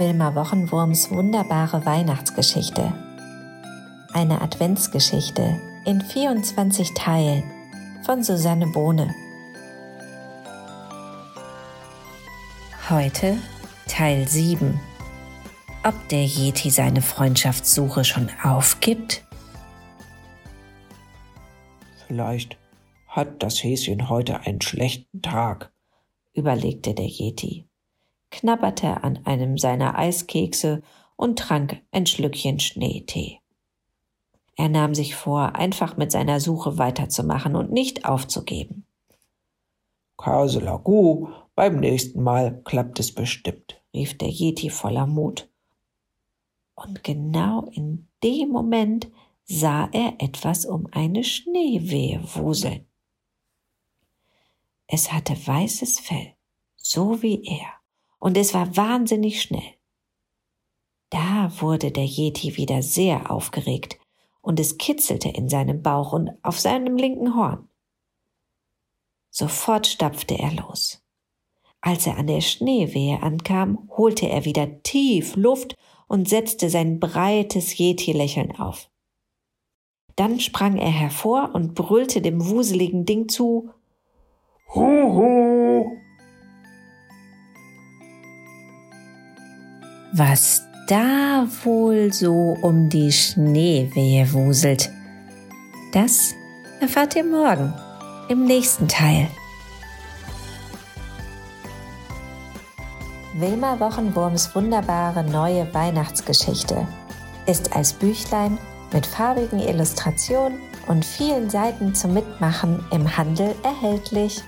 Wilma Wochenwurms wunderbare Weihnachtsgeschichte. Eine Adventsgeschichte in 24 Teilen von Susanne Bohne. Heute Teil 7. Ob der Yeti seine Freundschaftssuche schon aufgibt? Vielleicht hat das Häschen heute einen schlechten Tag, überlegte der Yeti knabberte an einem seiner Eiskekse und trank ein Schlückchen Schneetee. Er nahm sich vor, einfach mit seiner Suche weiterzumachen und nicht aufzugeben. Kaselagu, beim nächsten Mal klappt es bestimmt, rief der Yeti voller Mut. Und genau in dem Moment sah er etwas um eine Schneewehe wuseln. Es hatte weißes Fell, so wie er und es war wahnsinnig schnell. Da wurde der Yeti wieder sehr aufgeregt und es kitzelte in seinem Bauch und auf seinem linken Horn. Sofort stapfte er los. Als er an der Schneewehe ankam, holte er wieder tief Luft und setzte sein breites Yeti-Lächeln auf. Dann sprang er hervor und brüllte dem wuseligen Ding zu Huhu! Was da wohl so um die Schneewehe wuselt. Das erfahrt ihr morgen im nächsten Teil. Wilma Wochenwurms wunderbare neue Weihnachtsgeschichte ist als Büchlein mit farbigen Illustrationen und vielen Seiten zum Mitmachen im Handel erhältlich.